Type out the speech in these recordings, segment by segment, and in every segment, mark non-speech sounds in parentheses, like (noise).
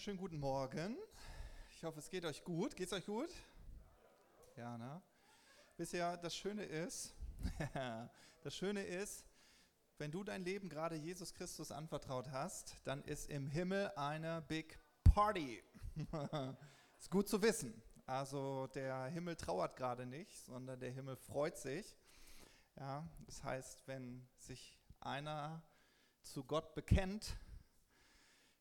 wunderschönen guten Morgen. Ich hoffe, es geht euch gut. Geht es euch gut? Ja, ne? Wisst ihr, das Schöne ist, (laughs) das Schöne ist, wenn du dein Leben gerade Jesus Christus anvertraut hast, dann ist im Himmel eine Big Party. (laughs) ist gut zu wissen. Also der Himmel trauert gerade nicht, sondern der Himmel freut sich. Ja, das heißt, wenn sich einer zu Gott bekennt,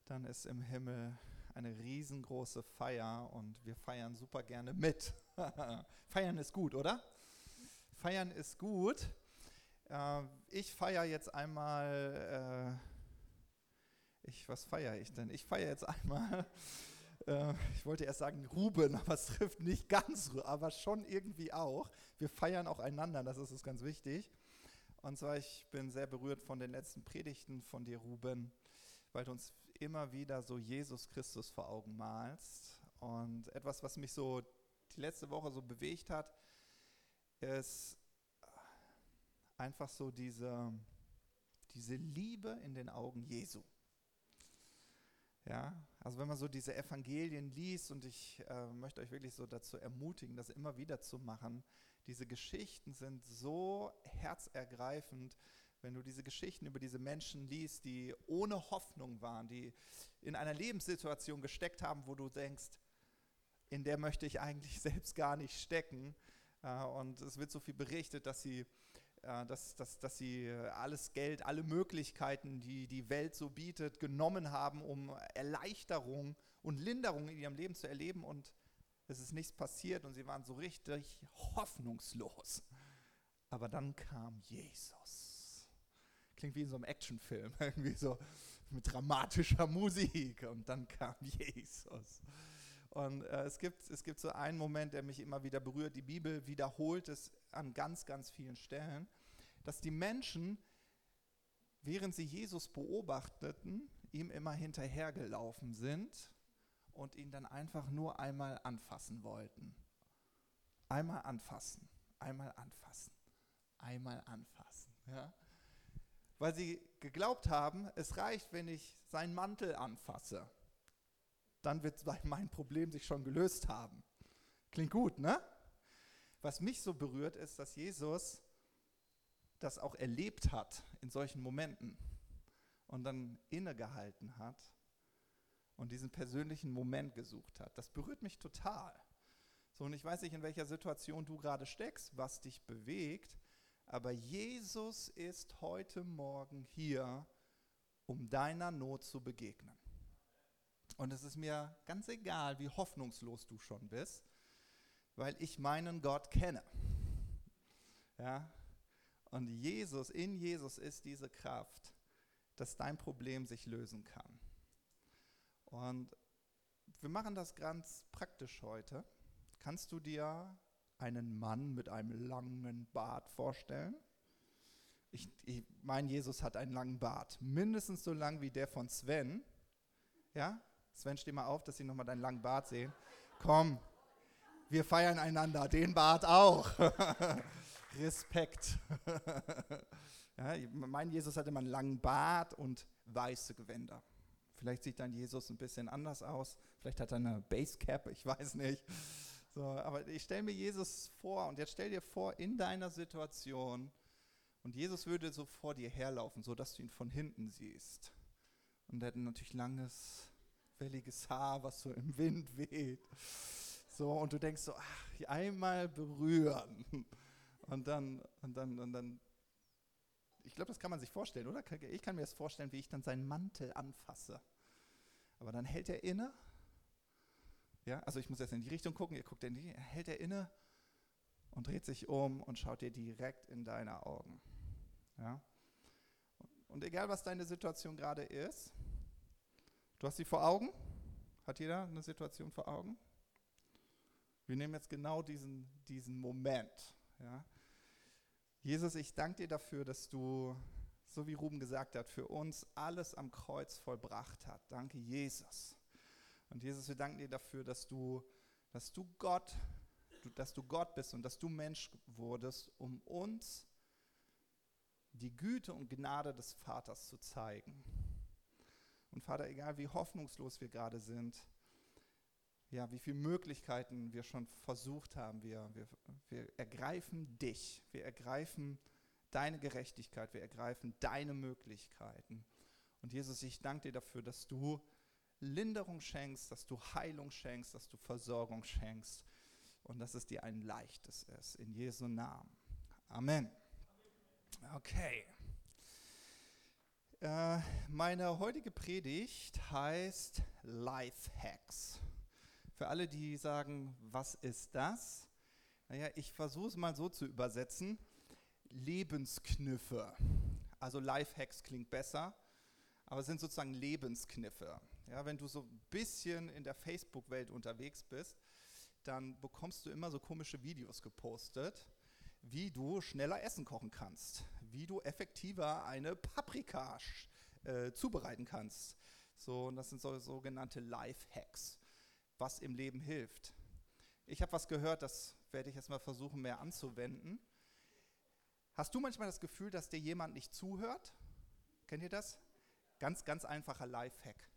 dann ist im Himmel eine riesengroße Feier und wir feiern super gerne mit. (laughs) feiern ist gut, oder? Feiern ist gut. Äh, ich feiere jetzt einmal, äh, ich, was feiere ich denn? Ich feiere jetzt einmal, (laughs) äh, ich wollte erst sagen Ruben, aber es trifft nicht ganz, aber schon irgendwie auch. Wir feiern auch einander, das ist uns ganz wichtig. Und zwar, ich bin sehr berührt von den letzten Predigten von dir, Ruben, weil du uns immer wieder so Jesus Christus vor Augen malst. Und etwas, was mich so die letzte Woche so bewegt hat, ist einfach so diese, diese Liebe in den Augen Jesu. Ja, also wenn man so diese Evangelien liest und ich äh, möchte euch wirklich so dazu ermutigen, das immer wieder zu machen. Diese Geschichten sind so herzergreifend, wenn du diese Geschichten über diese Menschen liest, die ohne Hoffnung waren, die in einer Lebenssituation gesteckt haben, wo du denkst, in der möchte ich eigentlich (laughs) selbst gar nicht stecken. Äh, und es wird so viel berichtet, dass sie, äh, dass, dass, dass sie alles Geld, alle Möglichkeiten, die die Welt so bietet, genommen haben, um Erleichterung und Linderung in ihrem Leben zu erleben. Und es ist nichts passiert und sie waren so richtig hoffnungslos. Aber dann kam Jesus klingt wie in so einem Actionfilm, (laughs) irgendwie so mit dramatischer Musik. Und dann kam (laughs) Jesus. Und äh, es, gibt, es gibt so einen Moment, der mich immer wieder berührt. Die Bibel wiederholt es an ganz, ganz vielen Stellen, dass die Menschen, während sie Jesus beobachteten, ihm immer hinterhergelaufen sind und ihn dann einfach nur einmal anfassen wollten. Einmal anfassen, einmal anfassen, einmal anfassen. Ja? Weil sie geglaubt haben, es reicht, wenn ich seinen Mantel anfasse. Dann wird (laughs) mein Problem sich schon gelöst haben. Klingt gut, ne? Was mich so berührt, ist, dass Jesus das auch erlebt hat in solchen Momenten und dann innegehalten hat und diesen persönlichen Moment gesucht hat. Das berührt mich total. So, und ich weiß nicht, in welcher Situation du gerade steckst, was dich bewegt, aber Jesus ist heute Morgen hier, um deiner Not zu begegnen. Und es ist mir ganz egal, wie hoffnungslos du schon bist, weil ich meinen Gott kenne. Ja? Und Jesus, in Jesus ist diese Kraft, dass dein Problem sich lösen kann. Und wir machen das ganz praktisch heute. Kannst du dir einen Mann mit einem langen Bart vorstellen? Ich, ich meine, Jesus hat einen langen Bart, mindestens so lang wie der von Sven. Ja? Sven, steh mal auf, dass sie nochmal deinen langen Bart sehen. Komm, wir feiern einander, den Bart auch. (laughs) Respekt. (laughs) ja, mein Jesus hatte immer einen langen Bart und weiße Gewänder. Vielleicht sieht dann Jesus ein bisschen anders aus. Vielleicht hat er eine Basecap, ich weiß nicht. So, aber ich stelle mir Jesus vor und jetzt stell dir vor, in deiner Situation und Jesus würde so vor dir herlaufen, so dass du ihn von hinten siehst. Und er hat natürlich langes, welliges Haar, was so im Wind weht. So, und du denkst so, ach, einmal berühren. Und dann, und dann, und dann, ich glaube, das kann man sich vorstellen, oder? Ich kann mir das vorstellen, wie ich dann seinen Mantel anfasse. Aber dann hält er inne ja, also ich muss jetzt in die Richtung gucken, ihr guckt in die, hält er inne und dreht sich um und schaut dir direkt in deine Augen. Ja? Und egal, was deine Situation gerade ist, du hast sie vor Augen. Hat jeder eine Situation vor Augen? Wir nehmen jetzt genau diesen, diesen Moment. Ja? Jesus, ich danke dir dafür, dass du, so wie Ruben gesagt hat, für uns alles am Kreuz vollbracht hat. Danke, Jesus. Und Jesus, wir danken dir dafür, dass du, dass du Gott, dass du Gott bist und dass du Mensch wurdest, um uns die Güte und Gnade des Vaters zu zeigen. Und Vater, egal wie hoffnungslos wir gerade sind, ja, wie viele Möglichkeiten wir schon versucht haben, wir, wir, wir ergreifen dich, wir ergreifen deine Gerechtigkeit, wir ergreifen deine Möglichkeiten. Und Jesus, ich danke dir dafür, dass du Linderung schenkst, dass du Heilung schenkst, dass du Versorgung schenkst und dass es dir ein leichtes ist. In Jesu Namen. Amen. Okay. Äh, meine heutige Predigt heißt Life Hacks. Für alle, die sagen, was ist das? Naja, ich versuche es mal so zu übersetzen. Lebenskniffe. Also Life Hacks klingt besser, aber es sind sozusagen Lebenskniffe. Ja, wenn du so ein bisschen in der Facebook-Welt unterwegs bist, dann bekommst du immer so komische Videos gepostet, wie du schneller Essen kochen kannst, wie du effektiver eine Paprika äh, zubereiten kannst. So, und das sind so sogenannte Life-Hacks, was im Leben hilft. Ich habe was gehört, das werde ich jetzt mal versuchen, mehr anzuwenden. Hast du manchmal das Gefühl, dass dir jemand nicht zuhört? Kennt ihr das? Ganz, ganz einfacher Life-Hack.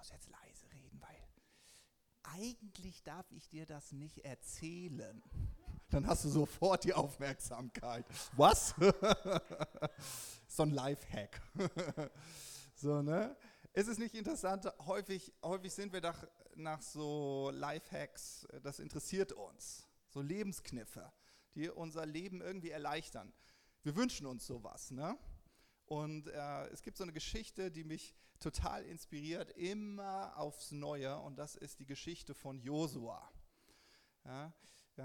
Muss jetzt leise reden, weil eigentlich darf ich dir das nicht erzählen dann hast du sofort die Aufmerksamkeit. Was? (laughs) so ein Lifehack. (laughs) so, ne? Ist es nicht interessant? Häufig, häufig sind wir nach, nach so Lifehacks, das interessiert uns. So Lebenskniffe, die unser Leben irgendwie erleichtern. Wir wünschen uns sowas, ne? Und äh, es gibt so eine Geschichte, die mich total inspiriert, immer aufs Neue, und das ist die Geschichte von Josua. Ja,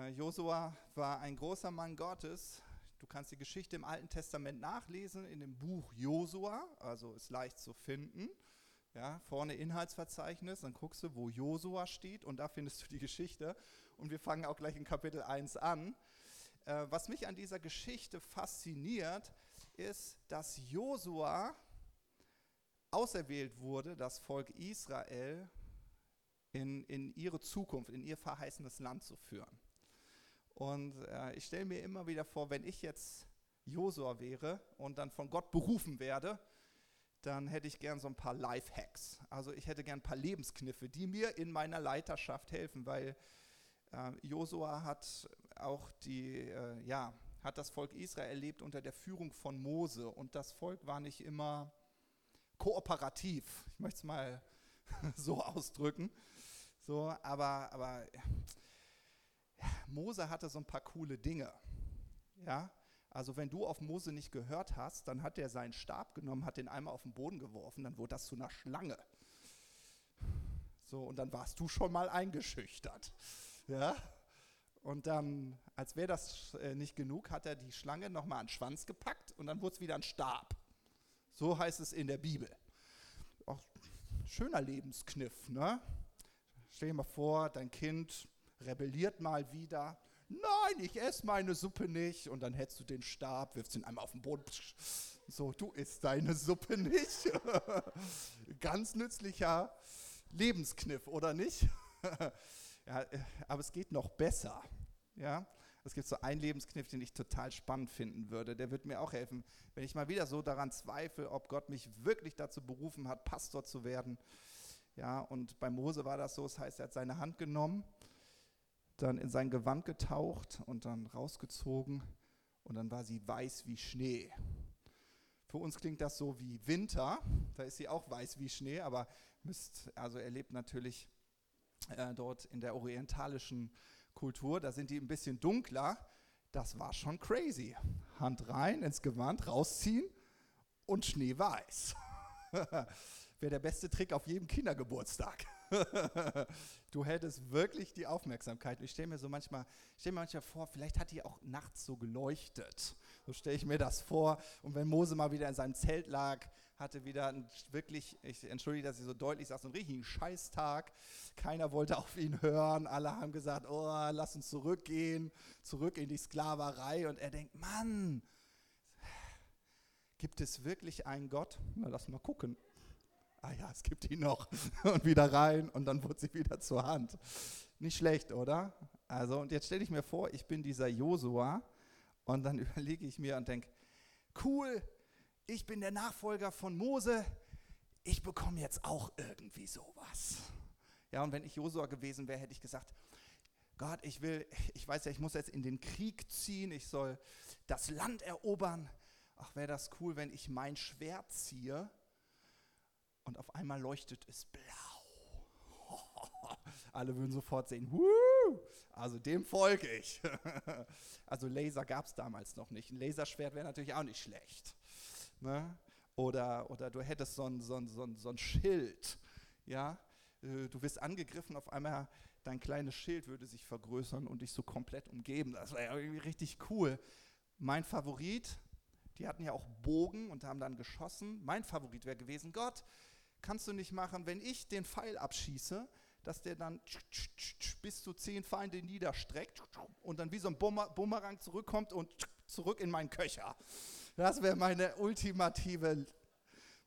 Josua war ein großer Mann Gottes. Du kannst die Geschichte im Alten Testament nachlesen in dem Buch Josua, also ist leicht zu finden. Ja, vorne Inhaltsverzeichnis, dann guckst du, wo Josua steht und da findest du die Geschichte. Und wir fangen auch gleich in Kapitel 1 an. Äh, was mich an dieser Geschichte fasziniert, ist, dass Josua auserwählt wurde, das Volk Israel in, in ihre Zukunft, in ihr verheißenes Land zu führen. Und äh, ich stelle mir immer wieder vor, wenn ich jetzt Josua wäre und dann von Gott berufen werde, dann hätte ich gern so ein paar Life-Hacks. Also ich hätte gern ein paar Lebenskniffe, die mir in meiner Leiterschaft helfen, weil äh, Josua hat auch die, äh, ja, hat das Volk Israel erlebt unter der Führung von Mose und das Volk war nicht immer kooperativ. Ich möchte es mal (laughs) so ausdrücken. So, aber, aber Mose hatte so ein paar coole Dinge. Ja, also wenn du auf Mose nicht gehört hast, dann hat er seinen Stab genommen, hat den einmal auf den Boden geworfen, dann wurde das zu einer Schlange. So, und dann warst du schon mal eingeschüchtert. Ja? Und dann, als wäre das äh, nicht genug, hat er die Schlange nochmal an den Schwanz gepackt und dann wurde es wieder ein Stab. So heißt es in der Bibel. Auch schöner Lebenskniff, ne? Stell dir mal vor, dein Kind rebelliert mal wieder. Nein, ich esse meine Suppe nicht. Und dann hättest du den Stab, wirfst ihn einmal auf den Boden. So, du isst deine Suppe nicht. (laughs) Ganz nützlicher Lebenskniff, oder nicht? (laughs) ja, äh, aber es geht noch besser. Ja, es gibt so einen Lebenskniff, den ich total spannend finden würde. Der wird mir auch helfen, wenn ich mal wieder so daran zweifle, ob Gott mich wirklich dazu berufen hat, Pastor zu werden. Ja, und bei Mose war das so, das heißt, er hat seine Hand genommen dann in sein Gewand getaucht und dann rausgezogen und dann war sie weiß wie Schnee. Für uns klingt das so wie Winter, da ist sie auch weiß wie Schnee, aber müsst, also er lebt natürlich äh, dort in der orientalischen Kultur, da sind die ein bisschen dunkler. Das war schon crazy. Hand rein ins Gewand, rausziehen und schneeweiß. (laughs) Wäre der beste Trick auf jedem Kindergeburtstag. (laughs) du hättest wirklich die Aufmerksamkeit. Ich stelle mir so manchmal, stell mir manchmal vor, vielleicht hat die auch nachts so geleuchtet. So stelle ich mir das vor. Und wenn Mose mal wieder in seinem Zelt lag, hatte wieder einen wirklich, ich entschuldige, dass ich so deutlich sage, so einen richtigen Scheißtag. Keiner wollte auf ihn hören. Alle haben gesagt, oh, lass uns zurückgehen, zurück in die Sklaverei. Und er denkt, Mann, gibt es wirklich einen Gott? Na, lass mal gucken ah ja, es gibt ihn noch. (laughs) Und wieder rein und dann wurde sie wieder zur Hand. Nicht schlecht, oder? Also, und jetzt stelle ich mir vor, ich bin dieser Josua und dann (laughs) überlege ich mir und denke, cool, ich bin der Nachfolger von Mose, ich bekomme jetzt auch irgendwie sowas. Ja, und wenn ich Josua gewesen wäre, hätte ich gesagt, Gott, ich will, ich weiß ja, ich muss jetzt in den Krieg ziehen, ich soll das Land erobern. Ach, wäre das cool, wenn ich mein Schwert ziehe und auf einmal leuchtet es blau. (laughs) Alle würden sofort sehen, Also dem folge ich. (laughs) also Laser gab es damals noch nicht. Ein Laserschwert wäre natürlich auch nicht schlecht. Ne? Oder, oder du hättest so ein, so, ein, so, ein, so ein Schild. Ja? Äh, du wirst angegriffen, auf einmal dein kleines Schild würde sich vergrößern und dich so komplett umgeben. Das wäre irgendwie richtig cool. Mein Favorit, die hatten ja auch Bogen und haben dann geschossen. Mein Favorit wäre gewesen, Gott, kannst du nicht machen, wenn ich den Pfeil abschieße, dass der dann bis zu zehn Feinde niederstreckt und dann wie so ein Bumerang zurückkommt und zurück in meinen Köcher. Das wäre meine ultimative,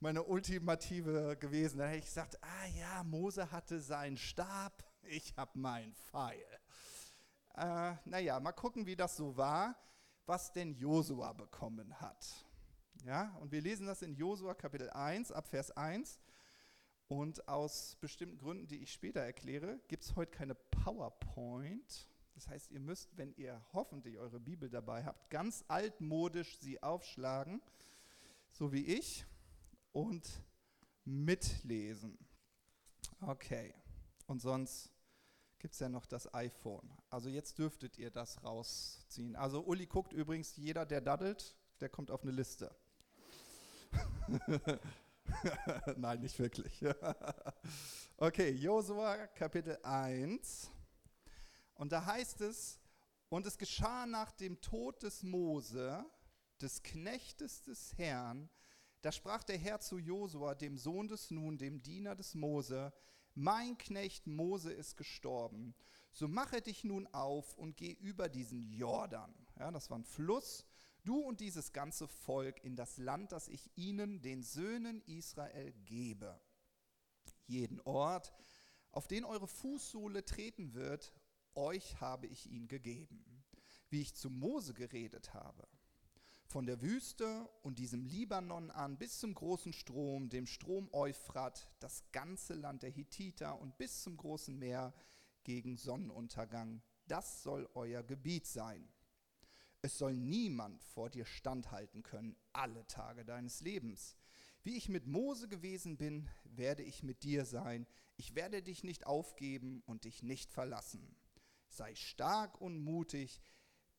meine ultimative gewesen. Da hätte ich gesagt, ah ja, Mose hatte seinen Stab, ich habe meinen Pfeil. Äh, naja, mal gucken, wie das so war, was denn Josua bekommen hat. Ja, und wir lesen das in Josua Kapitel 1 ab Vers 1. Und aus bestimmten Gründen, die ich später erkläre, gibt es heute keine PowerPoint. Das heißt, ihr müsst, wenn ihr hoffentlich eure Bibel dabei habt, ganz altmodisch sie aufschlagen, so wie ich, und mitlesen. Okay, und sonst gibt es ja noch das iPhone. Also jetzt dürftet ihr das rausziehen. Also Uli guckt übrigens, jeder, der daddelt, der kommt auf eine Liste. (laughs) (laughs) Nein, nicht wirklich. (laughs) okay, Josua Kapitel 1. Und da heißt es, und es geschah nach dem Tod des Mose, des Knechtes des Herrn, da sprach der Herr zu Josua, dem Sohn des Nun, dem Diener des Mose, mein Knecht Mose ist gestorben, so mache dich nun auf und geh über diesen Jordan. Ja, das war ein Fluss, du und dieses ganze Volk in das Land, das ich ihnen, den Söhnen Israel, gebe. Jeden Ort, auf den eure Fußsohle treten wird, euch habe ich ihn gegeben, wie ich zu Mose geredet habe. Von der Wüste und diesem Libanon an bis zum großen Strom, dem Strom Euphrat, das ganze Land der Hittiter und bis zum großen Meer gegen Sonnenuntergang, das soll euer Gebiet sein. Es soll niemand vor dir standhalten können, alle Tage deines Lebens. Wie ich mit Mose gewesen bin, werde ich mit dir sein. Ich werde dich nicht aufgeben und dich nicht verlassen sei stark und mutig,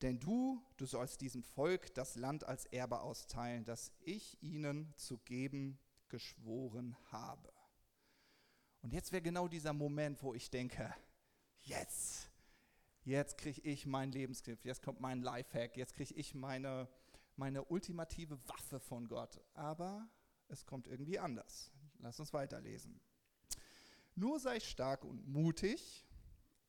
denn du, du sollst diesem Volk das Land als Erbe austeilen, das ich ihnen zu geben geschworen habe. Und jetzt wäre genau dieser Moment, wo ich denke, jetzt, jetzt kriege ich meinen Lebensgriff, jetzt kommt mein Lifehack, jetzt kriege ich meine, meine ultimative Waffe von Gott. Aber es kommt irgendwie anders. Lass uns weiterlesen. Nur sei stark und mutig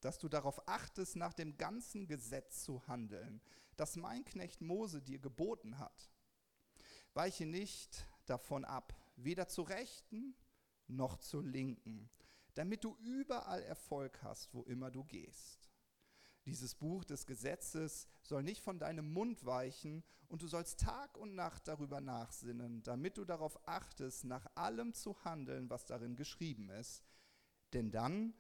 dass du darauf achtest, nach dem ganzen Gesetz zu handeln, das mein Knecht Mose dir geboten hat. Weiche nicht davon ab, weder zur Rechten noch zur Linken, damit du überall Erfolg hast, wo immer du gehst. Dieses Buch des Gesetzes soll nicht von deinem Mund weichen, und du sollst Tag und Nacht darüber nachsinnen, damit du darauf achtest, nach allem zu handeln, was darin geschrieben ist. Denn dann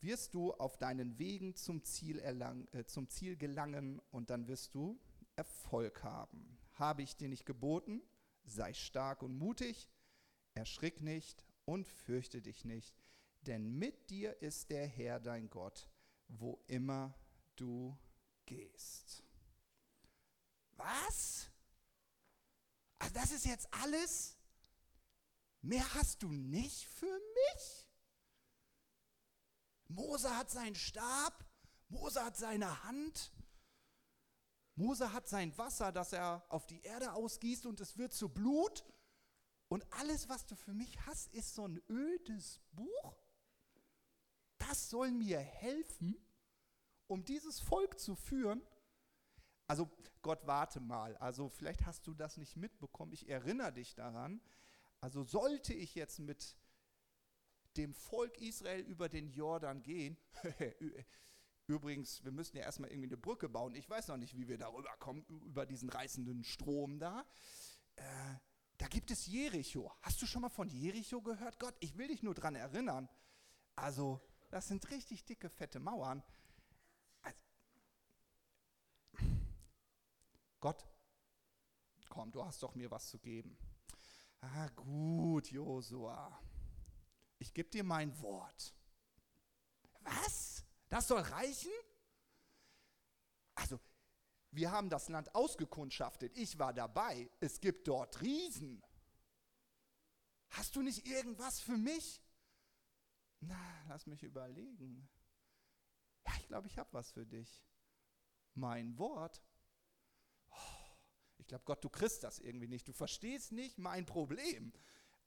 wirst du auf deinen Wegen zum Ziel, erlang, äh, zum Ziel gelangen und dann wirst du Erfolg haben. Habe ich dir nicht geboten? Sei stark und mutig, erschrick nicht und fürchte dich nicht, denn mit dir ist der Herr dein Gott, wo immer du gehst. Was? Also das ist jetzt alles? Mehr hast du nicht für mich? Mose hat seinen Stab, Mose hat seine Hand, Mose hat sein Wasser, das er auf die Erde ausgießt und es wird zu Blut. Und alles, was du für mich hast, ist so ein ödes Buch. Das soll mir helfen, um dieses Volk zu führen. Also Gott, warte mal. Also vielleicht hast du das nicht mitbekommen. Ich erinnere dich daran. Also sollte ich jetzt mit dem Volk Israel über den Jordan gehen. (laughs) Übrigens, wir müssen ja erstmal irgendwie eine Brücke bauen. Ich weiß noch nicht, wie wir darüber kommen, über diesen reißenden Strom da. Äh, Da gibt es Jericho. Hast du schon mal von Jericho gehört? Gott, ich will dich nur daran erinnern. Also, das sind richtig dicke, fette Mauern. Gott, komm, du hast doch mir was zu geben. Ah, gut, Josua. Ich gebe dir mein Wort. Was? Das soll reichen? Also, wir haben das Land ausgekundschaftet. Ich war dabei. Es gibt dort Riesen. Hast du nicht irgendwas für mich? Na, lass mich überlegen. Ja, ich glaube, ich habe was für dich. Mein Wort. Ich glaube, Gott, du kriegst das irgendwie nicht. Du verstehst nicht mein Problem.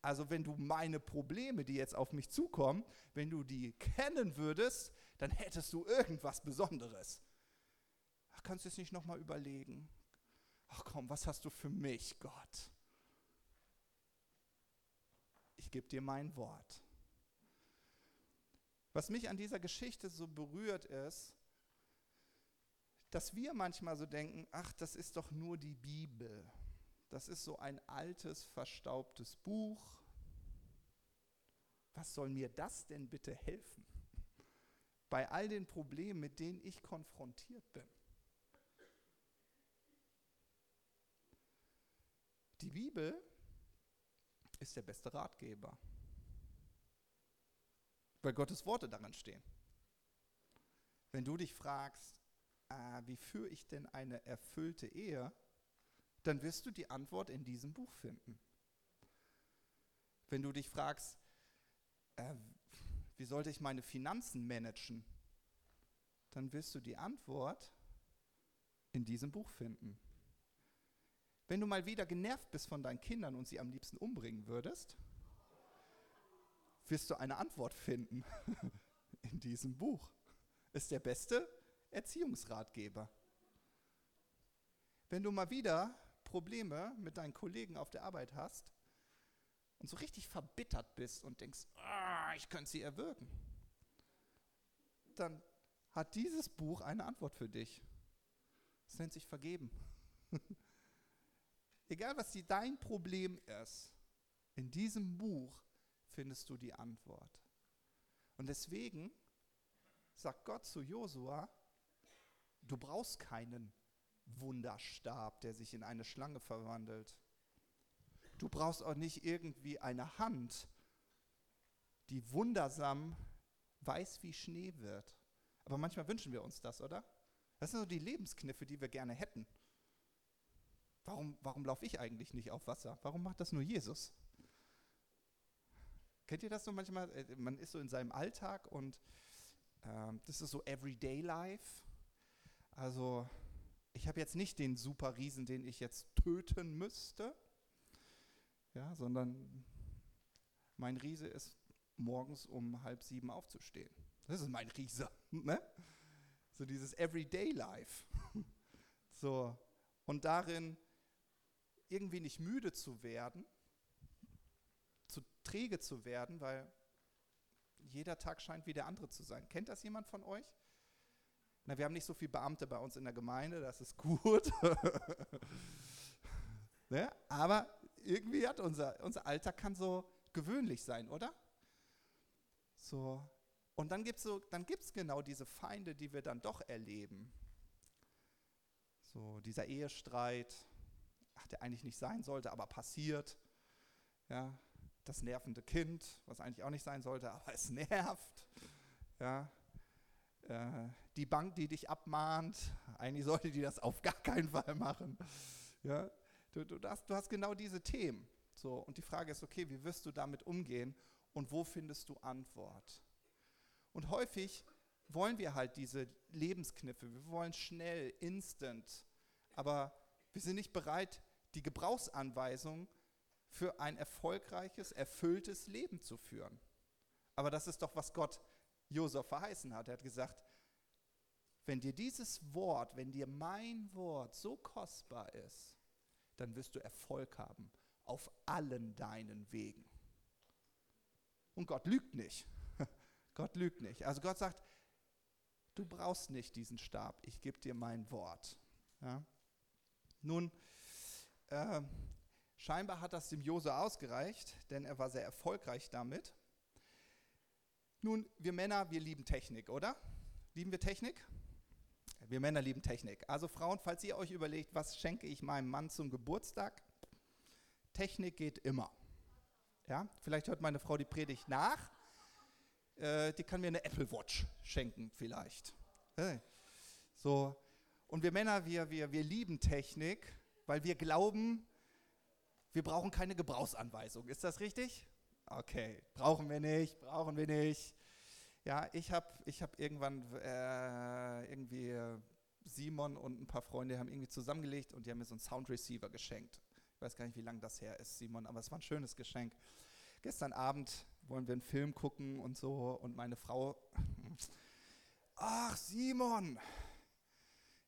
Also wenn du meine Probleme, die jetzt auf mich zukommen, wenn du die kennen würdest, dann hättest du irgendwas Besonderes. Ach, kannst du es nicht nochmal überlegen? Ach komm, was hast du für mich, Gott? Ich gebe dir mein Wort. Was mich an dieser Geschichte so berührt ist, dass wir manchmal so denken, ach, das ist doch nur die Bibel. Das ist so ein altes, verstaubtes Buch. Was soll mir das denn bitte helfen? Bei all den Problemen, mit denen ich konfrontiert bin. Die Bibel ist der beste Ratgeber, weil Gottes Worte daran stehen. Wenn du dich fragst, äh, wie führe ich denn eine erfüllte Ehe, dann wirst du die Antwort in diesem Buch finden. Wenn du dich fragst, äh, wie sollte ich meine Finanzen managen, dann wirst du die Antwort in diesem Buch finden. Wenn du mal wieder genervt bist von deinen Kindern und sie am liebsten umbringen würdest, wirst du eine Antwort finden (laughs) in diesem Buch. Ist der beste Erziehungsratgeber. Wenn du mal wieder Probleme mit deinen Kollegen auf der Arbeit hast und so richtig verbittert bist und denkst, oh, ich könnte sie erwürgen, dann hat dieses Buch eine Antwort für dich. Es nennt sich Vergeben. (laughs) Egal, was die, dein Problem ist, in diesem Buch findest du die Antwort. Und deswegen sagt Gott zu Josua, du brauchst keinen Wunderstab, der sich in eine Schlange verwandelt. Du brauchst auch nicht irgendwie eine Hand, die wundersam weiß wie Schnee wird. Aber manchmal wünschen wir uns das, oder? Das sind so die Lebenskniffe, die wir gerne hätten. Warum, warum laufe ich eigentlich nicht auf Wasser? Warum macht das nur Jesus? Kennt ihr das so manchmal? Äh, man ist so in seinem Alltag und äh, das ist so Everyday Life. Also ich habe jetzt nicht den super Riesen, den ich jetzt töten müsste, ja, sondern mein Riese ist morgens um halb sieben aufzustehen. Das ist mein Riese. Ne? So dieses Everyday Life. (laughs) So, und darin irgendwie nicht müde zu werden, zu träge zu werden, weil jeder Tag scheint wie der andere zu sein. Kennt das jemand von euch? Na, wir haben nicht so viele Beamte bei uns in der Gemeinde, das ist gut. (laughs) ne? Aber irgendwie hat unser, unser Alltag kann so gewöhnlich sein, oder? So. Und dann gibt es so, genau diese Feinde, die wir dann doch erleben. So dieser Ehestreit, ach, der eigentlich nicht sein sollte, aber passiert. Ja, das nervende Kind, was eigentlich auch nicht sein sollte, aber es nervt. Ja, die Bank, die dich abmahnt, eigentlich sollte die das auf gar keinen Fall machen. Ja? Du, du, hast, du hast genau diese Themen. So, und die Frage ist, okay, wie wirst du damit umgehen und wo findest du Antwort? Und häufig wollen wir halt diese Lebenskniffe, wir wollen schnell, instant, aber wir sind nicht bereit, die Gebrauchsanweisung für ein erfolgreiches, erfülltes Leben zu führen. Aber das ist doch, was Gott Josef verheißen hat. Er hat gesagt, wenn dir dieses Wort, wenn dir mein Wort so kostbar ist, dann wirst du Erfolg haben auf allen deinen Wegen. Und Gott lügt nicht. (laughs) Gott lügt nicht. Also Gott sagt, du brauchst nicht diesen Stab, ich gebe dir mein Wort. Ja? Nun, äh, Scheinbar hat das dem Jose ausgereicht, denn er war sehr erfolgreich damit. Nun, wir Männer, wir lieben Technik, oder? Lieben wir Technik? Wir Männer lieben Technik. Also Frauen, falls ihr euch überlegt, was schenke ich meinem Mann zum Geburtstag? Technik geht immer. Ja, vielleicht hört meine Frau die Predigt nach. Äh, die kann mir eine Apple Watch schenken, vielleicht. Hey. So. Und wir Männer, wir, wir, wir lieben Technik, weil wir glauben, wir brauchen keine Gebrauchsanweisung. Ist das richtig? Okay, brauchen wir nicht, brauchen wir nicht. Ja, ich habe ich hab irgendwann äh, irgendwie Simon und ein paar Freunde haben irgendwie zusammengelegt und die haben mir so einen Sound Receiver geschenkt. Ich weiß gar nicht, wie lange das her ist, Simon, aber es war ein schönes Geschenk. Gestern Abend wollen wir einen Film gucken und so und meine Frau, (laughs) ach Simon,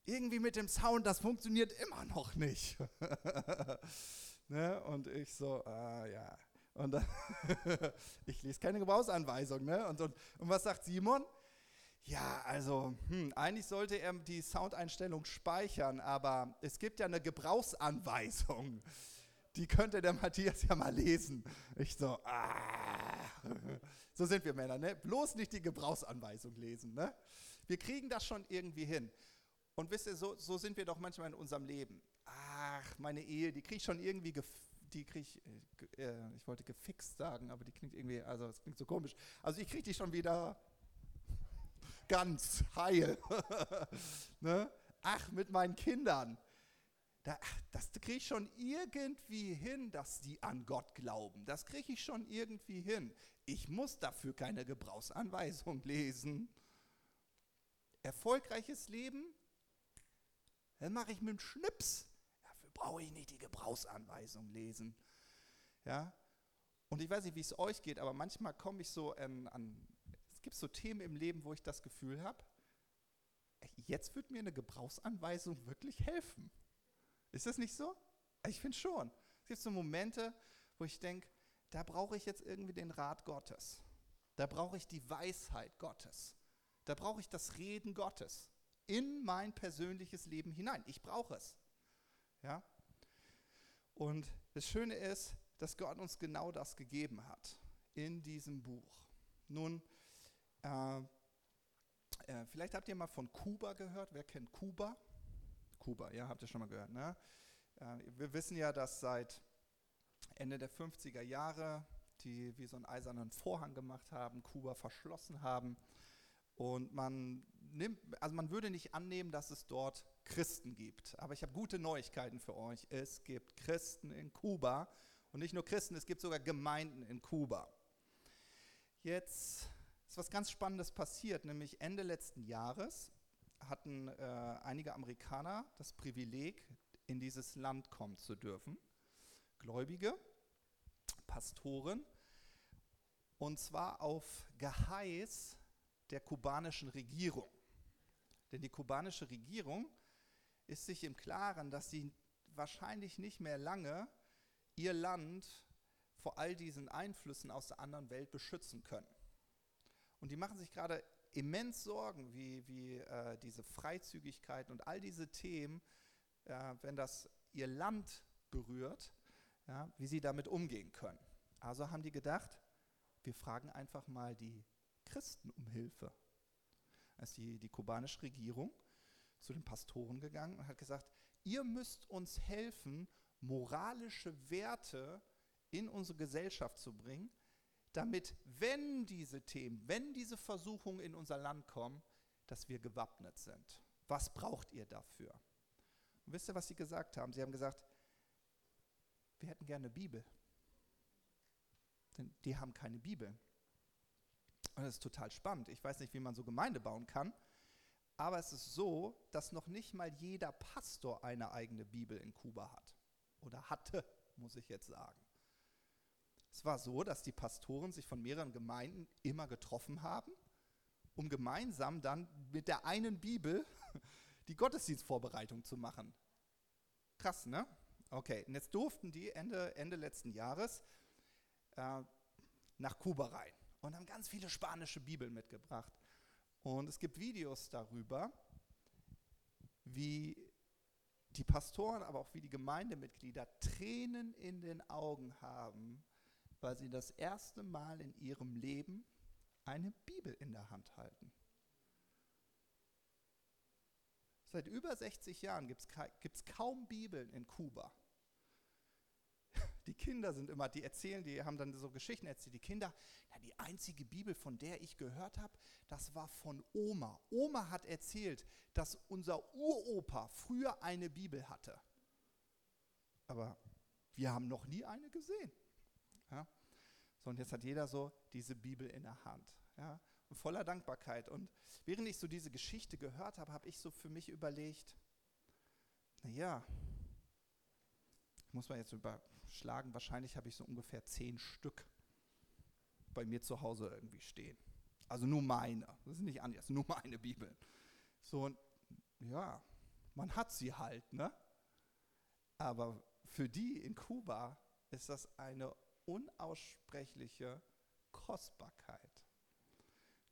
irgendwie mit dem Sound, das funktioniert immer noch nicht. (laughs) ne? Und ich so, ah ja. Und dann (laughs) ich lese keine Gebrauchsanweisung. Ne? Und, und, und was sagt Simon? Ja, also hm, eigentlich sollte er die Soundeinstellung speichern, aber es gibt ja eine Gebrauchsanweisung. Die könnte der Matthias ja mal lesen. Ich so, ah. So sind wir Männer, ne? Bloß nicht die Gebrauchsanweisung lesen, ne? Wir kriegen das schon irgendwie hin. Und wisst ihr, so, so sind wir doch manchmal in unserem Leben. Ach, meine Ehe, die kriege ich schon irgendwie, die kriege ich, äh, äh, ich wollte gefixt sagen, aber die klingt irgendwie, also es klingt so komisch. Also ich kriege die schon wieder ganz heil. (laughs) ne? Ach, mit meinen Kindern. Da, das kriege ich schon irgendwie hin, dass die an Gott glauben. Das kriege ich schon irgendwie hin. Ich muss dafür keine Gebrauchsanweisung lesen. Erfolgreiches Leben, dann mache ich mit dem Schnips. Brauche ich nicht die Gebrauchsanweisung lesen. Ja? Und ich weiß nicht, wie es euch geht, aber manchmal komme ich so an, an es gibt so Themen im Leben, wo ich das Gefühl habe, jetzt wird mir eine Gebrauchsanweisung wirklich helfen. Ist das nicht so? Ich finde schon. Es gibt so Momente, wo ich denke, da brauche ich jetzt irgendwie den Rat Gottes. Da brauche ich die Weisheit Gottes. Da brauche ich das Reden Gottes in mein persönliches Leben hinein. Ich brauche es. Ja? Und das Schöne ist, dass Gott uns genau das gegeben hat in diesem Buch. Nun, äh, äh, vielleicht habt ihr mal von Kuba gehört. Wer kennt Kuba? Kuba, ja, habt ihr schon mal gehört. Ne? Äh, wir wissen ja, dass seit Ende der 50er Jahre die wie so einen eisernen Vorhang gemacht haben, Kuba verschlossen haben. Und man nimmt, also man würde nicht annehmen, dass es dort Christen gibt. Aber ich habe gute Neuigkeiten für euch. Es gibt Christen in Kuba. Und nicht nur Christen, es gibt sogar Gemeinden in Kuba. Jetzt ist was ganz Spannendes passiert, nämlich Ende letzten Jahres hatten äh, einige Amerikaner das Privileg, in dieses Land kommen zu dürfen. Gläubige, Pastoren, und zwar auf Geheiß der kubanischen Regierung. Denn die kubanische Regierung ist sich im Klaren, dass sie wahrscheinlich nicht mehr lange ihr Land vor all diesen Einflüssen aus der anderen Welt beschützen können. Und die machen sich gerade immens Sorgen, wie, wie äh, diese Freizügigkeit und all diese Themen, äh, wenn das ihr Land berührt, ja, wie sie damit umgehen können. Also haben die gedacht, wir fragen einfach mal die Christen um Hilfe. Da ist die, die kubanische Regierung zu den Pastoren gegangen und hat gesagt, ihr müsst uns helfen, moralische Werte in unsere Gesellschaft zu bringen, damit, wenn diese Themen, wenn diese Versuchungen in unser Land kommen, dass wir gewappnet sind. Was braucht ihr dafür? Und wisst ihr, was sie gesagt haben? Sie haben gesagt, wir hätten gerne eine Bibel. Denn die haben keine Bibel. Und das ist total spannend. Ich weiß nicht, wie man so Gemeinde bauen kann, aber es ist so, dass noch nicht mal jeder Pastor eine eigene Bibel in Kuba hat. Oder hatte, muss ich jetzt sagen. Es war so, dass die Pastoren sich von mehreren Gemeinden immer getroffen haben, um gemeinsam dann mit der einen Bibel (laughs) die Gottesdienstvorbereitung zu machen. Krass, ne? Okay, und jetzt durften die Ende, Ende letzten Jahres äh, nach Kuba rein und haben ganz viele spanische Bibeln mitgebracht. Und es gibt Videos darüber, wie die Pastoren, aber auch wie die Gemeindemitglieder Tränen in den Augen haben, weil sie das erste Mal in ihrem Leben eine Bibel in der Hand halten. Seit über 60 Jahren gibt es kaum Bibeln in Kuba. Die Kinder sind immer, die erzählen, die haben dann so Geschichten erzählt. Die Kinder, ja, die einzige Bibel, von der ich gehört habe, das war von Oma. Oma hat erzählt, dass unser Uropa früher eine Bibel hatte. Aber wir haben noch nie eine gesehen. Ja? So, und jetzt hat jeder so diese Bibel in der Hand. Ja? Und voller Dankbarkeit. Und während ich so diese Geschichte gehört habe, habe ich so für mich überlegt, naja, muss man jetzt überschlagen, wahrscheinlich habe ich so ungefähr zehn Stück bei mir zu Hause irgendwie stehen. Also nur meine, das ist nicht anders, nur meine Bibel. So, und ja, man hat sie halt, ne? Aber für die in Kuba ist das eine unaussprechliche Kostbarkeit.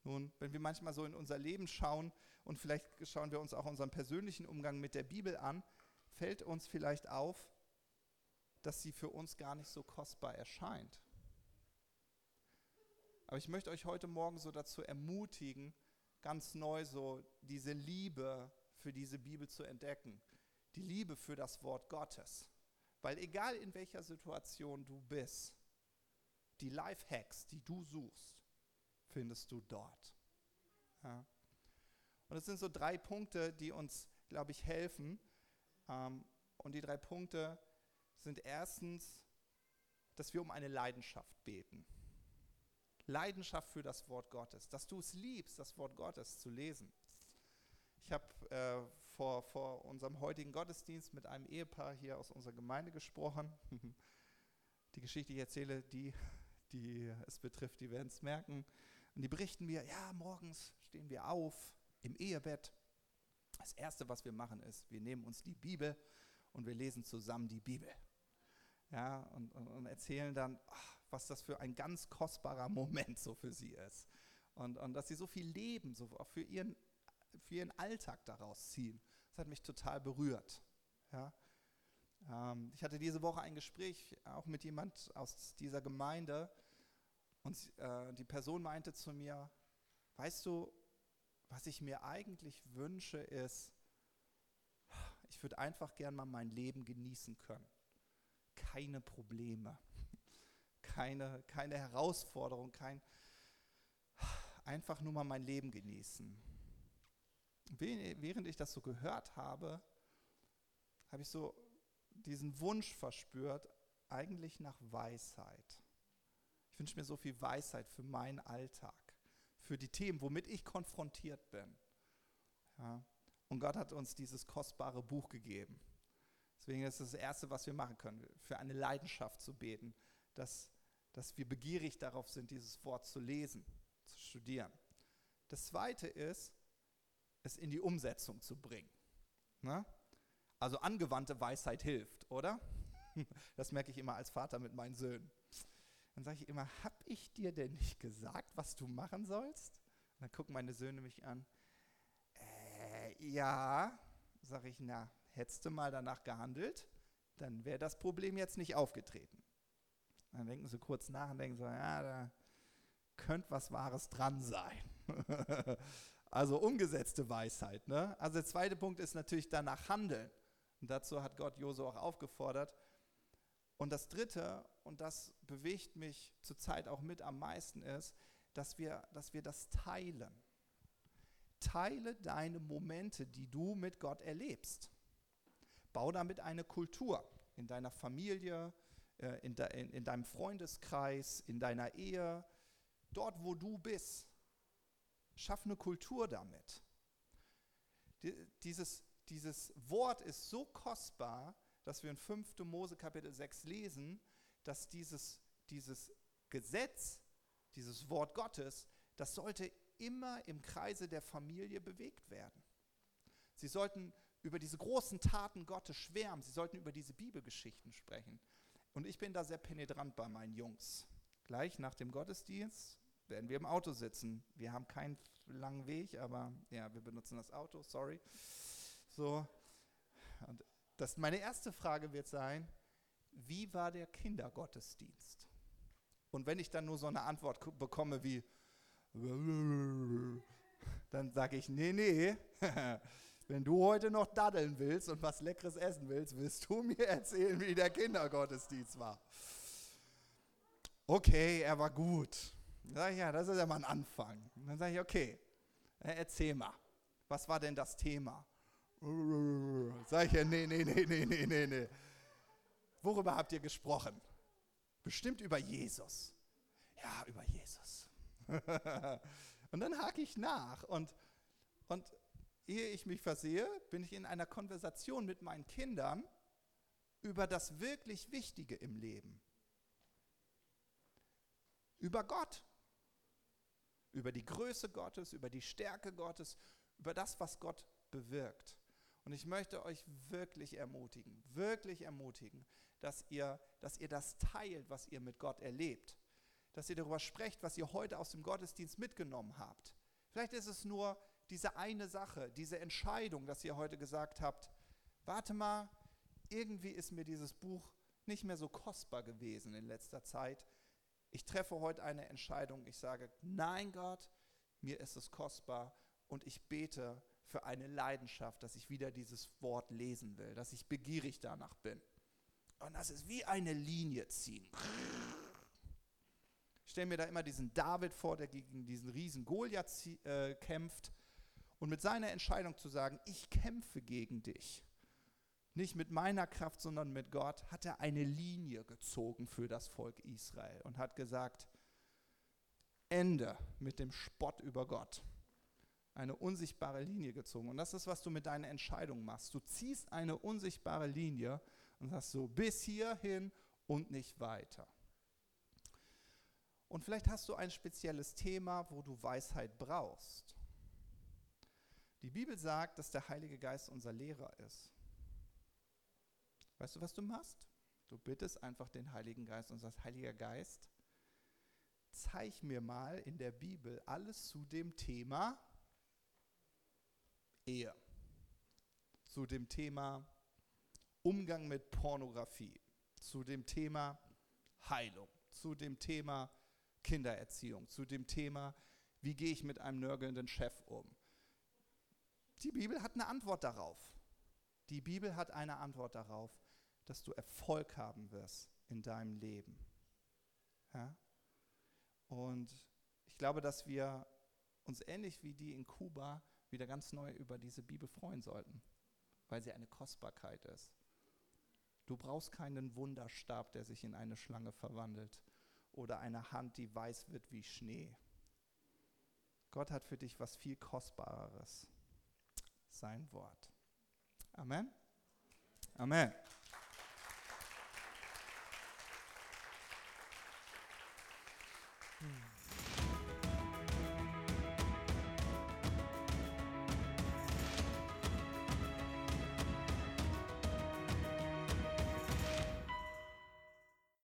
Nun, wenn wir manchmal so in unser Leben schauen und vielleicht schauen wir uns auch unseren persönlichen Umgang mit der Bibel an, fällt uns vielleicht auf, dass sie für uns gar nicht so kostbar erscheint. Aber ich möchte euch heute Morgen so dazu ermutigen, ganz neu so diese Liebe für diese Bibel zu entdecken. Die Liebe für das Wort Gottes. Weil egal in welcher Situation du bist, die Lifehacks, die du suchst, findest du dort. Ja. Und es sind so drei Punkte, die uns, glaube ich, helfen. Ähm, und die drei Punkte sind erstens, dass wir um eine Leidenschaft beten. Leidenschaft für das Wort Gottes, dass du es liebst, das Wort Gottes zu lesen. Ich habe äh, vor, vor unserem heutigen Gottesdienst mit einem Ehepaar hier aus unserer Gemeinde gesprochen. (laughs) Die Geschichte, die ich erzähle, die, die es betrifft, die werden es merken. Und die berichten mir, ja, morgens stehen wir auf im Ehebett. Das Erste, was wir machen, ist, wir nehmen uns die Bibel und wir lesen zusammen die Bibel. Ja, und, und, erzählen dann, ach, was das für ein ganz kostbarer Moment so für sie ist. Und, und dass sie so viel Leben, so für ihren, für ihren Alltag daraus ziehen. Das hat mich total berührt. Ja. Ähm, ich hatte diese Woche ein Gespräch auch mit jemand aus dieser Gemeinde und äh, die Person meinte zu mir, weißt du, was ich mir eigentlich wünsche ist, ich würde einfach gern mal mein Leben genießen können. Keine Probleme keine, keine Herausforderung, kein einfach nur mal mein Leben genießen. Während ich das so gehört habe, habe ich so diesen Wunsch verspürt, eigentlich nach Weisheit. Ich wünsche mir so viel Weisheit für meinen Alltag, für die Themen, womit ich konfrontiert bin. Ja. Und Gott hat uns dieses kostbare Buch gegeben. Deswegen ist das Erste, was wir machen können, für eine Leidenschaft zu beten, dass dass wir begierig darauf sind, dieses Wort zu lesen, zu studieren. Das Zweite ist, es in die Umsetzung zu bringen. Na? Also angewandte Weisheit hilft, oder? (laughs) Das merke ich immer als Vater mit meinen Söhnen. Dann sage ich immer, habe ich dir denn nicht gesagt, was du machen sollst? Und dann gucken meine Söhne mich an. Äh, ja, sage ich, na, hättest du mal danach gehandelt, dann wäre das Problem jetzt nicht aufgetreten. Dann denken sie kurz nach und denken so, ja, da könnte was Wahres dran sein. (laughs) also umgesetzte Weisheit. Ne? Also der zweite Punkt ist natürlich danach handeln. Und dazu hat Gott Josu auch aufgefordert. Und das dritte, und das bewegt mich zurzeit auch mit am meisten, ist, dass wir, dass wir das teilen. Teile deine Momente, die du mit Gott erlebst. Bau damit eine Kultur in deiner Familie, äh, in, de, in, in deinem Freundeskreis, in deiner Ehe, dort wo du bist. Schaff eine Kultur damit. Dieses, dieses Wort ist so kostbar, dass wir in 5. Mose Kapitel 6 lesen, dass dieses, dieses Gesetz, dieses Wort Gottes, das sollte immer im Kreise der Familie bewegt werden. Sie sollten über diese großen Taten Gottes schwärmen, sie sollten über diese Bibelgeschichten sprechen. Und ich bin da sehr penetrant bei meinen Jungs. Gleich nach dem Gottesdienst werden wir im Auto sitzen. Wir haben keinen langen Weg, aber ja, wir benutzen das Auto, sorry. So. Und das meine erste Frage wird sein, wie war der Kindergottesdienst? Und wenn ich dann nur so eine Antwort bekomme wie, (laughs) dann sage ich, nee, nee, (laughs) wenn du heute noch daddeln willst und was Leckeres essen willst, willst du (laughs) mir erzählen, wie der Kindergottesdienst war. Okay, er war gut. Dann sage ich, ja, das ist ja mal ein Anfang. Dann sage ich, okay, erzähl mal, was war denn das Thema? Sag ich ja, nee, nee, nee, nee, nee, nee, nee. Worüber habt ihr gesprochen? Bestimmt über Jesus. Ja, über Jesus. (laughs) und dann hake ich nach und, und ehe ich mich versehe, bin ich in einer Konversation mit meinen Kindern über das wirklich Wichtige im Leben. Über Gott. Über die Größe Gottes, über die Stärke Gottes, über das, was Gott bewirkt. Und ich möchte euch wirklich ermutigen, wirklich ermutigen, dass ihr, dass ihr das teilt, was ihr mit Gott erlebt. Dass ihr darüber sprecht, was ihr heute aus dem Gottesdienst mitgenommen habt. Vielleicht ist es nur diese eine Sache, diese Entscheidung, dass ihr heute gesagt habt, warte mal, irgendwie ist mir dieses Buch nicht mehr so kostbar gewesen in letzter Zeit. Ich treffe heute eine Entscheidung. Ich sage, nein Gott, mir ist es kostbar und ich bete für eine Leidenschaft, dass ich wieder dieses Wort lesen will, dass ich begierig danach bin. Und das ist wie eine Linie ziehen. Ich stelle mir da immer diesen David vor, der gegen diesen riesen Goliath äh, kämpft und mit seiner Entscheidung zu sagen, ich kämpfe gegen dich, nicht mit meiner Kraft, sondern mit Gott, hat er eine Linie gezogen für das Volk Israel und hat gesagt, Ende mit dem Spott über Gott. Eine unsichtbare Linie gezogen. Und das ist, was du mit deiner Entscheidung machst. Du ziehst eine unsichtbare Linie und sagst so bis hierhin und nicht weiter. Und vielleicht hast du ein spezielles Thema, wo du Weisheit brauchst. Die Bibel sagt, dass der Heilige Geist unser Lehrer ist. Weißt du, was du machst? Du bittest einfach den Heiligen Geist und sagst, Heiliger Geist, zeig mir mal in der Bibel alles zu dem Thema Ehe, zu dem Thema Umgang mit Pornografie, zu dem Thema Heilung, zu dem Thema Kindererziehung, zu dem Thema, wie gehe ich mit einem nörgelnden Chef um. Die Bibel hat eine Antwort darauf. Die Bibel hat eine Antwort darauf, dass du Erfolg haben wirst in deinem Leben. Ja? Und ich glaube, dass wir uns ähnlich wie die in Kuba wieder ganz neu über diese Bibel freuen sollten, weil sie eine Kostbarkeit ist. Du brauchst keinen Wunderstab, der sich in eine Schlange verwandelt oder eine Hand, die weiß wird wie Schnee. Gott hat für dich was viel Kostbareres. Sein Wort. Amen. Amen.